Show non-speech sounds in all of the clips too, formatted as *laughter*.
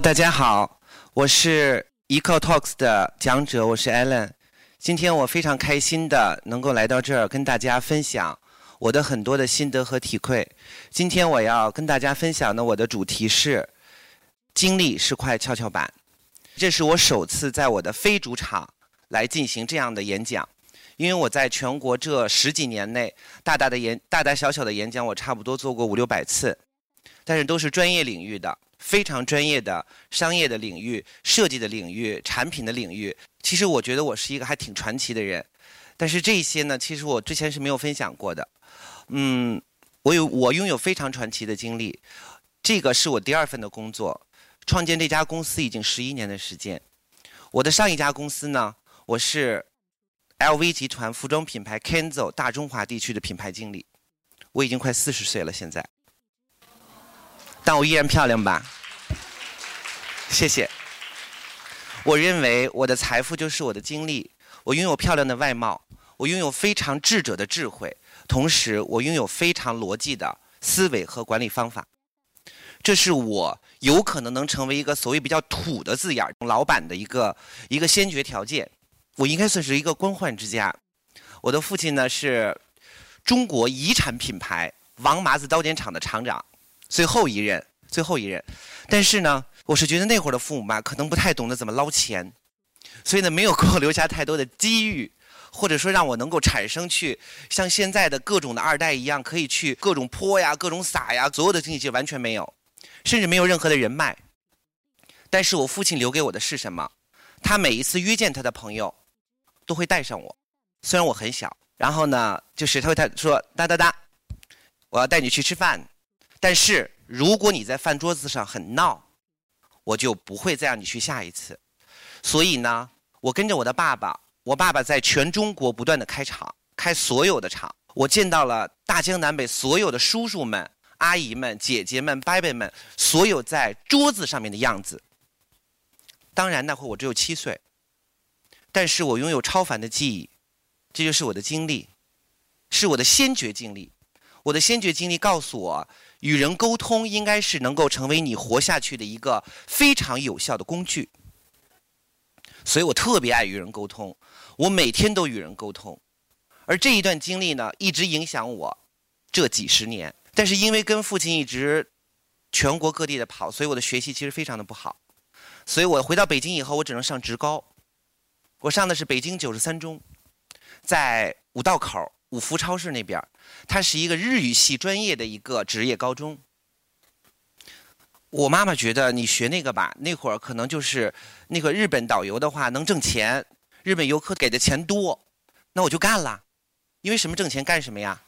大家好，我是 Eco Talks 的讲者，我是 Alan。今天我非常开心的能够来到这儿，跟大家分享我的很多的心得和体会。今天我要跟大家分享的我的主题是“经历是块跷跷板”。这是我首次在我的非主场来进行这样的演讲，因为我在全国这十几年内，大大的演、大大小小的演讲，我差不多做过五六百次，但是都是专业领域的。非常专业的商业的领域、设计的领域、产品的领域，其实我觉得我是一个还挺传奇的人。但是这些呢，其实我之前是没有分享过的。嗯，我有我拥有非常传奇的经历。这个是我第二份的工作，创建这家公司已经十一年的时间。我的上一家公司呢，我是 LV 集团服装品牌 Kenzo 大中华地区的品牌经理。我已经快四十岁了，现在。但我依然漂亮吧？谢谢。我认为我的财富就是我的经历。我拥有漂亮的外貌，我拥有非常智者的智慧，同时我拥有非常逻辑的思维和管理方法。这是我有可能能成为一个所谓比较土的字眼儿老板的一个一个先决条件。我应该算是一个官宦之家。我的父亲呢是中国遗产品牌王麻子刀剪厂的厂长。最后一任，最后一任，但是呢，我是觉得那会儿的父母吧，可能不太懂得怎么捞钱，所以呢，没有给我留下太多的机遇，或者说让我能够产生去像现在的各种的二代一样，可以去各种泼呀、各种撒呀，所有的经济完全没有，甚至没有任何的人脉。但是我父亲留给我的是什么？他每一次约见他的朋友，都会带上我，虽然我很小，然后呢，就是他会他说哒哒哒，我要带你去吃饭。但是如果你在饭桌子上很闹，我就不会再让你去下一次。所以呢，我跟着我的爸爸，我爸爸在全中国不断的开厂，开所有的厂。我见到了大江南北所有的叔叔们、阿姨们、姐姐们、伯伯们，所有在桌子上面的样子。当然那会我只有七岁，但是我拥有超凡的记忆，这就是我的经历，是我的先觉经历。我的先觉经历告诉我。与人沟通应该是能够成为你活下去的一个非常有效的工具，所以我特别爱与人沟通，我每天都与人沟通，而这一段经历呢，一直影响我这几十年。但是因为跟父亲一直全国各地的跑，所以我的学习其实非常的不好。所以我回到北京以后，我只能上职高，我上的是北京九十三中，在五道口。五福超市那边，它是一个日语系专业的一个职业高中。我妈妈觉得你学那个吧，那会儿可能就是那个日本导游的话能挣钱，日本游客给的钱多，那我就干了。因为什么挣钱干什么呀？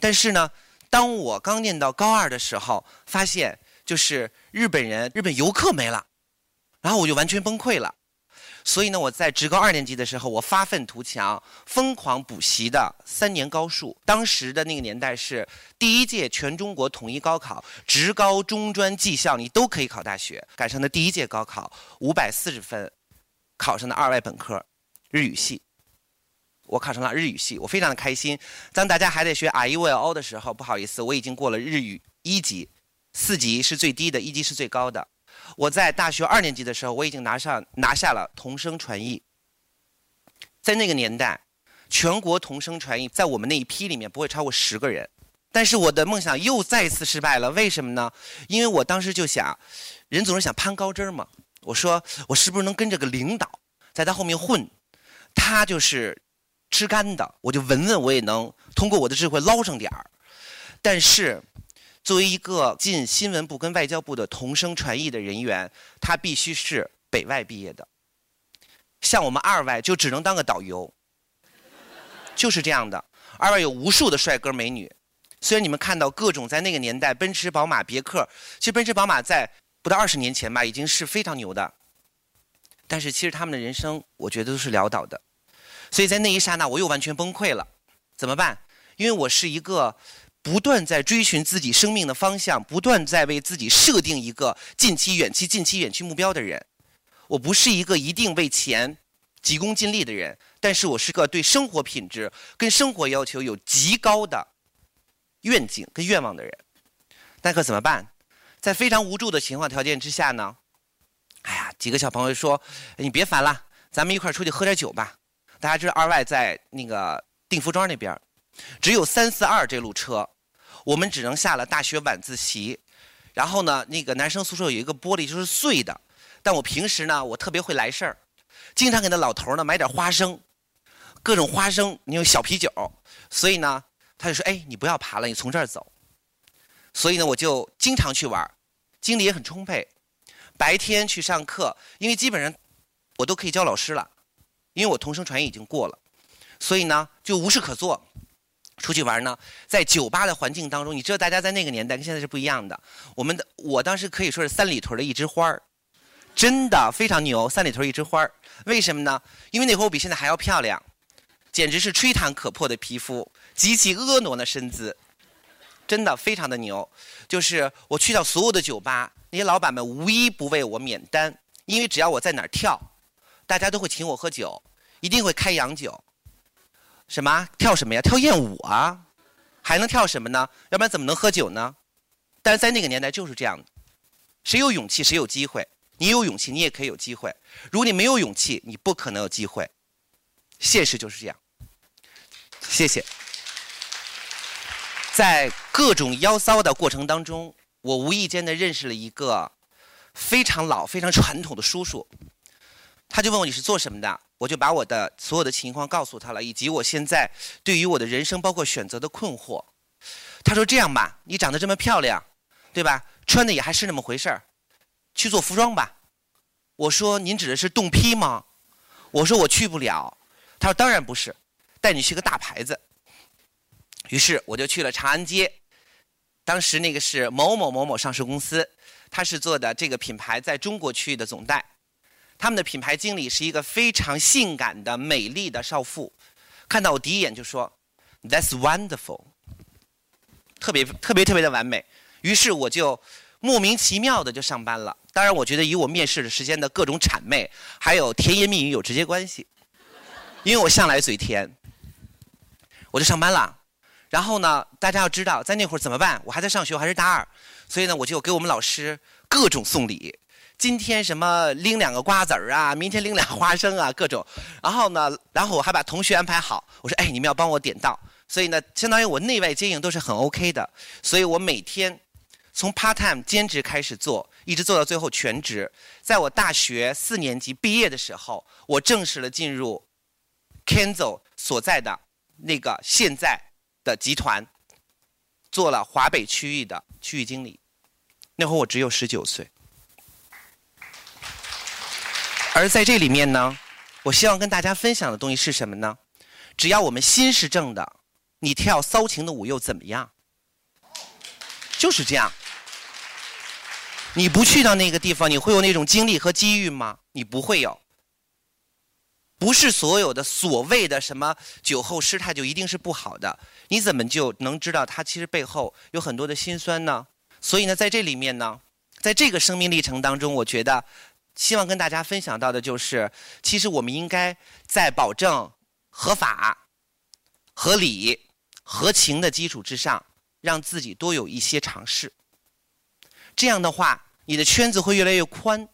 但是呢，当我刚念到高二的时候，发现就是日本人、日本游客没了，然后我就完全崩溃了。所以呢，我在职高二年级的时候，我发愤图强，疯狂补习的三年高数。当时的那个年代是第一届全中国统一高考，职高、中专、技校你都可以考大学。赶上的第一届高考，五百四十分，考上的二外本科，日语系。我考上了日语系，我非常的开心。当大家还在学 I E I O 的时候，不好意思，我已经过了日语一级，四级是最低的，一级是最高的。我在大学二年级的时候，我已经拿上拿下了同声传译。在那个年代，全国同声传译在我们那一批里面不会超过十个人。但是我的梦想又再次失败了，为什么呢？因为我当时就想，人总是想攀高枝嘛。我说我是不是能跟着个领导，在他后面混？他就是吃干的，我就闻闻，我也能通过我的智慧捞上点儿。但是。作为一个进新闻部跟外交部的同声传译的人员，他必须是北外毕业的。像我们二外就只能当个导游，就是这样的。二外有无数的帅哥美女，虽然你们看到各种在那个年代奔驰、宝马、别克，其实奔驰、宝马在不到二十年前吧，已经是非常牛的。但是其实他们的人生，我觉得都是潦倒的。所以在那一刹那，我又完全崩溃了。怎么办？因为我是一个。不断在追寻自己生命的方向，不断在为自己设定一个近期、远期、近期、远期目标的人。我不是一个一定为钱急功近利的人，但是我是个对生活品质跟生活要求有极高的愿景跟愿望的人。那可怎么办？在非常无助的情况条件之下呢，哎呀几个小朋友说：“你别烦了，咱们一块儿出去喝点酒吧。”大家知道二外在那个定福庄那边，只有三四二这路车，我们只能下了大学晚自习。然后呢，那个男生宿舍有一个玻璃就是碎的，但我平时呢，我特别会来事儿，经常给那老头呢买点花生，各种花生，你有小啤酒，所以呢，他就说：“哎，你不要爬了，你从这儿走。”所以呢，我就经常去玩，精力也很充沛。白天去上课，因为基本上我都可以教老师了，因为我同声传译已经过了，所以呢就无事可做。出去玩呢，在酒吧的环境当中，你知道大家在那个年代跟现在是不一样的。我们的我当时可以说是三里屯的一枝花儿，真的非常牛，三里屯一枝花儿。为什么呢？因为那会儿我比现在还要漂亮，简直是吹弹可破的皮肤，极其婀娜的身姿。真的非常的牛，就是我去到所有的酒吧，那些老板们无一不为我免单，因为只要我在哪儿跳，大家都会请我喝酒，一定会开洋酒。什么跳什么呀？跳艳舞啊，还能跳什么呢？要不然怎么能喝酒呢？但是在那个年代就是这样的，谁有勇气谁有机会，你有勇气你也可以有机会，如果你没有勇气，你不可能有机会。现实就是这样。谢谢。在各种妖骚的过程当中，我无意间的认识了一个非常老、非常传统的叔叔。他就问我你是做什么的，我就把我的所有的情况告诉他了，以及我现在对于我的人生包括选择的困惑。他说：“这样吧，你长得这么漂亮，对吧？穿的也还是那么回事儿，去做服装吧。”我说：“您指的是冻批吗？”我说：“我去不了。”他说：“当然不是，带你去个大牌子。”于是我就去了长安街，当时那个是某某某某上市公司，他是做的这个品牌在中国区域的总代，他们的品牌经理是一个非常性感的美丽的少妇，看到我第一眼就说，That's wonderful，特别特别特别的完美。于是我就莫名其妙的就上班了。当然，我觉得与我面试的时间的各种谄媚还有甜言蜜语有直接关系，因为我向来嘴甜，我就上班了。然后呢，大家要知道，在那会儿怎么办？我还在上学，我还是大二，所以呢，我就给我们老师各种送礼。今天什么拎两个瓜子儿啊，明天拎俩花生啊，各种。然后呢，然后我还把同学安排好，我说：“哎，你们要帮我点到。”所以呢，相当于我内外接应都是很 OK 的。所以我每天从 part time 兼职开始做，一直做到最后全职。在我大学四年级毕业的时候，我正式的进入 Kenzo 所在的那个现在。的集团做了华北区域的区域经理，那会儿我只有十九岁。而在这里面呢，我希望跟大家分享的东西是什么呢？只要我们心是正的，你跳骚情的舞又怎么样？就是这样。你不去到那个地方，你会有那种经历和机遇吗？你不会有。不是所有的所谓的什么酒后失态就一定是不好的，你怎么就能知道他其实背后有很多的辛酸呢？所以呢，在这里面呢，在这个生命历程当中，我觉得希望跟大家分享到的就是，其实我们应该在保证合法、合理、合情的基础之上，让自己多有一些尝试。这样的话，你的圈子会越来越宽，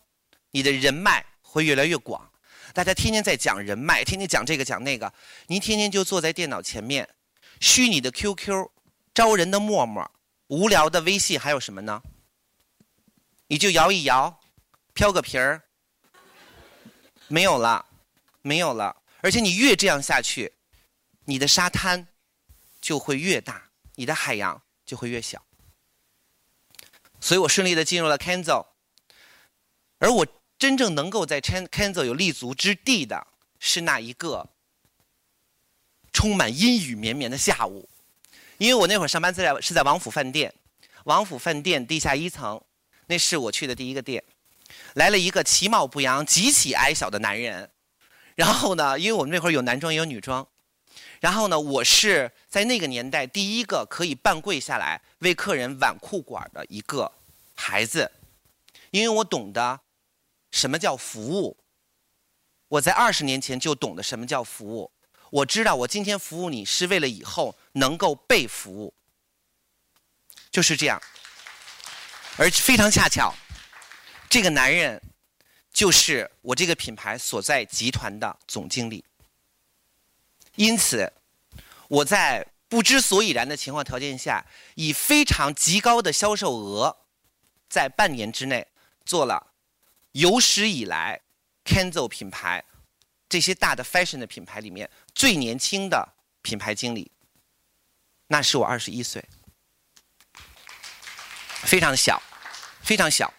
你的人脉会越来越广。大家天天在讲人脉，天天讲这个讲那个，您天天就坐在电脑前面，虚拟的 QQ，招人的陌陌，无聊的微信，还有什么呢？你就摇一摇，飘个皮儿，没有了，没有了。而且你越这样下去，你的沙滩就会越大，你的海洋就会越小。所以我顺利的进入了 Kenzo，而我。真正能够在 Kenzo 有立足之地的是那一个充满阴雨绵绵的下午，因为我那会儿上班在是在王府饭店，王府饭店地下一层，那是我去的第一个店，来了一个其貌不扬、极其矮小的男人，然后呢，因为我们那会儿有男装也有女装，然后呢，我是在那个年代第一个可以半跪下来为客人挽裤管的一个孩子，因为我懂得。什么叫服务？我在二十年前就懂得什么叫服务。我知道我今天服务你是为了以后能够被服务，就是这样。而非常恰巧，这个男人就是我这个品牌所在集团的总经理。因此，我在不知所以然的情况条件下，以非常极高的销售额，在半年之内做了有史以来 Kenzo 品牌这些大的 fashion 的品牌里面最年轻的品牌经理。那是我二十一岁，非常小，非常小。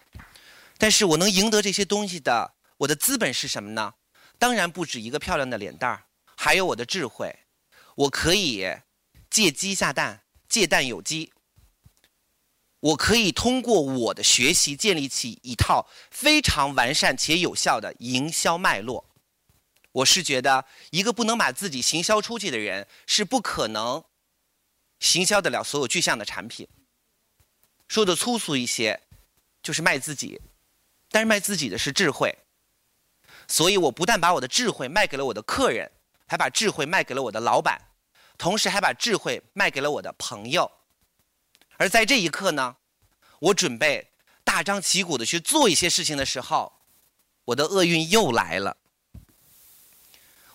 但是我能赢得这些东西的，我的资本是什么呢？当然不止一个漂亮的脸蛋儿，还有我的智慧。我可以借鸡下蛋，借蛋有鸡。我可以通过我的学习建立起一套非常完善且有效的营销脉络。我是觉得，一个不能把自己行销出去的人，是不可能行销得了所有具象的产品。说的粗俗一些，就是卖自己。但是卖自己的是智慧，所以我不但把我的智慧卖给了我的客人，还把智慧卖给了我的老板，同时还把智慧卖给了我的朋友。而在这一刻呢，我准备大张旗鼓的去做一些事情的时候，我的厄运又来了。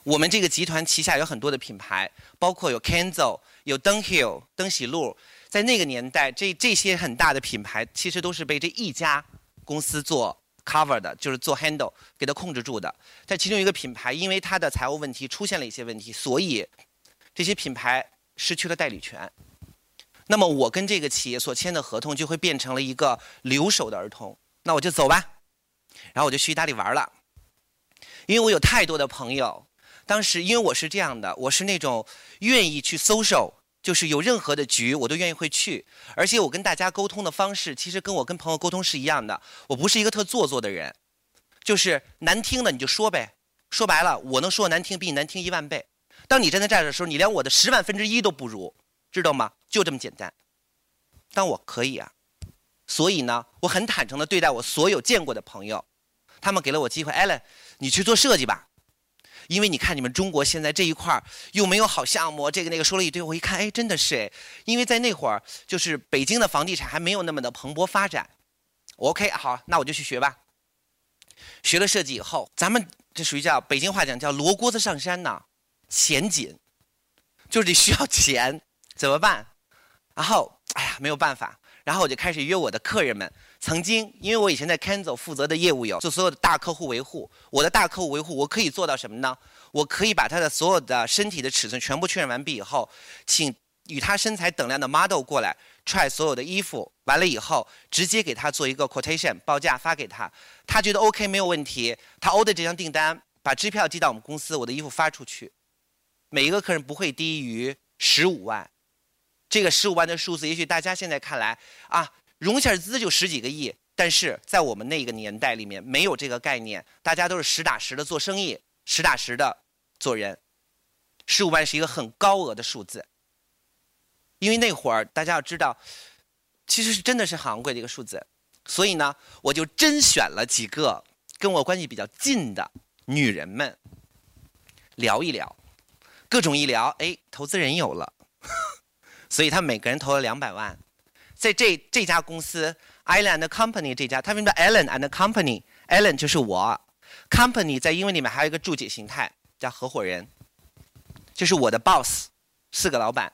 我们这个集团旗下有很多的品牌，包括有 Kenzo、有 Dunhill、登喜路，在那个年代，这这些很大的品牌其实都是被这一家公司做。Cover 的就是做 handle 给它控制住的，在其中一个品牌，因为它的财务问题出现了一些问题，所以这些品牌失去了代理权。那么我跟这个企业所签的合同就会变成了一个留守的儿童。那我就走吧，然后我就去意大利玩了，因为我有太多的朋友。当时因为我是这样的，我是那种愿意去 social。就是有任何的局，我都愿意会去，而且我跟大家沟通的方式，其实跟我跟朋友沟通是一样的。我不是一个特做作的人，就是难听的你就说呗。说白了，我能说难听，比你难听一万倍。当你站在这儿的时候，你连我的十万分之一都不如，知道吗？就这么简单。但我可以啊，所以呢，我很坦诚的对待我所有见过的朋友，他们给了我机会。艾伦，你去做设计吧。因为你看，你们中国现在这一块儿又没有好项目，这个那个说了一堆，我一看，哎，真的是哎，因为在那会儿，就是北京的房地产还没有那么的蓬勃发展。OK，好，那我就去学吧。学了设计以后，咱们这属于叫北京话讲叫罗锅子上山呐，钱紧，就是得需要钱，怎么办？然后，哎呀，没有办法。然后我就开始约我的客人们。曾经，因为我以前在 Kenzo 负责的业务有做所有的大客户维护，我的大客户维护我可以做到什么呢？我可以把他的所有的身体的尺寸全部确认完毕以后，请与他身材等量的 model 过来 try 所有的衣服，完了以后直接给他做一个 quotation 报价发给他，他觉得 OK 没有问题，他 order 这张订单，把支票寄到我们公司，我的衣服发出去，每一个客人不会低于十五万。这个十五万的数字，也许大家现在看来啊，融下资就十几个亿，但是在我们那个年代里面没有这个概念，大家都是实打实的做生意，实打实的做人。十五万是一个很高额的数字，因为那会儿大家要知道，其实是真的是很昂贵的一个数字，所以呢，我就甄选了几个跟我关系比较近的女人们，聊一聊，各种一聊，哎，投资人有了。*laughs* 所以他每个人投了两百万，在这这家公司，Allen and Company 这家，他们叫 Allen and Company，Allen 就是我，Company 在英文里面还有一个注解形态叫合伙人，就是我的 boss，四个老板，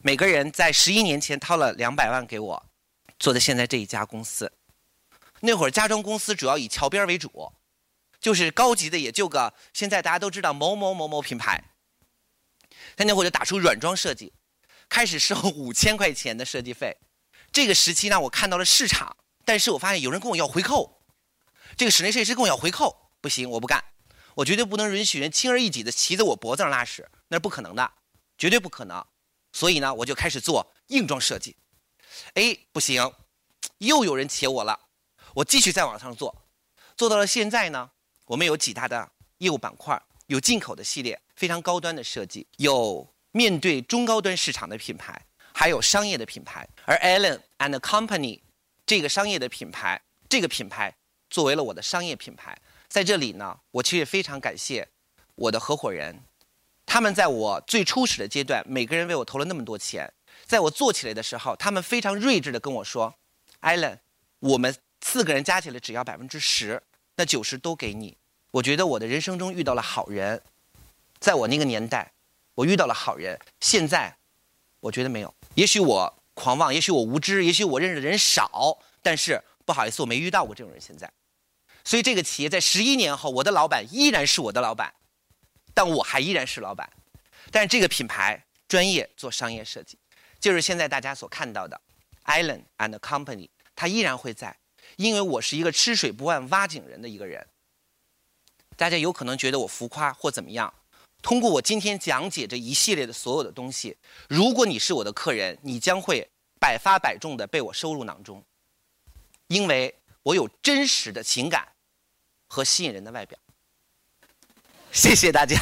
每个人在十一年前掏了两百万给我，做的现在这一家公司。那会儿家装公司主要以桥边为主，就是高级的也就个现在大家都知道某某某某品牌，他那会儿就打出软装设计。开始收 *laughs* 五千块钱的设计费，这个时期呢，我看到了市场，但是我发现有人跟我要回扣，这个室内设计师跟我要回扣，不行，我不干，我绝对不能允许人轻而易举的骑在我脖子上拉屎，那是不可能的，绝对不可能。所以呢，我就开始做硬装设计，哎，不行，又有人切我了，我继续再往上做，做到了现在呢，我们有几大的业务板块，有进口的系列，非常高端的设计，有。面对中高端市场的品牌，还有商业的品牌，而 Allen and Company 这个商业的品牌，这个品牌作为了我的商业品牌，在这里呢，我其实非常感谢我的合伙人，他们在我最初始的阶段，每个人为我投了那么多钱，在我做起来的时候，他们非常睿智的跟我说，Allen，我们四个人加起来只要百分之十，那九十都给你。我觉得我的人生中遇到了好人，在我那个年代，我遇到了好人。现在，我觉得没有。也许我狂妄，也许我无知，也许我认识的人少，但是不好意思，我没遇到过这种人。现在，所以这个企业在十一年后，我的老板依然是我的老板，但我还依然是老板。但是这个品牌专业做商业设计，就是现在大家所看到的，Island and Company，它依然会在，因为我是一个吃水不忘挖井人的一个人。大家有可能觉得我浮夸或怎么样，通过我今天讲解这一系列的所有的东西，如果你是我的客人，你将会百发百中的被我收入囊中，因为我有真实的情感和吸引人的外表。谢谢大家。